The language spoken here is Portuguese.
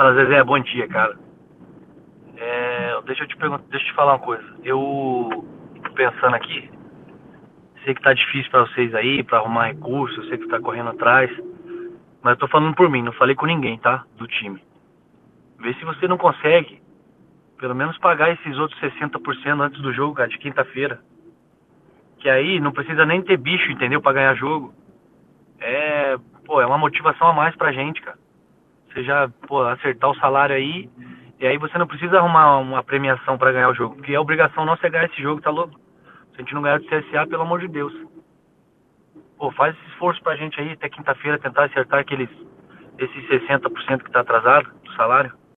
Fala, Zezé, bom dia, cara. É, deixa eu te perguntar, deixa eu te falar uma coisa. Eu tô pensando aqui, sei que tá difícil para vocês aí, para arrumar recursos, sei que tá correndo atrás, mas eu tô falando por mim, não falei com ninguém, tá? Do time. Vê se você não consegue, pelo menos pagar esses outros 60% antes do jogo, cara, de quinta-feira. Que aí não precisa nem ter bicho, entendeu? Pra ganhar jogo. É, pô, é uma motivação a mais pra gente, cara. Você já, pô, acertar o salário aí, e aí você não precisa arrumar uma premiação para ganhar o jogo, porque a obrigação nossa é ganhar esse jogo, tá louco? Se a gente não ganhar do CSA, pelo amor de Deus. Pô, faz esse esforço pra gente aí, até quinta-feira, tentar acertar aqueles, esses 60% que tá atrasado do salário.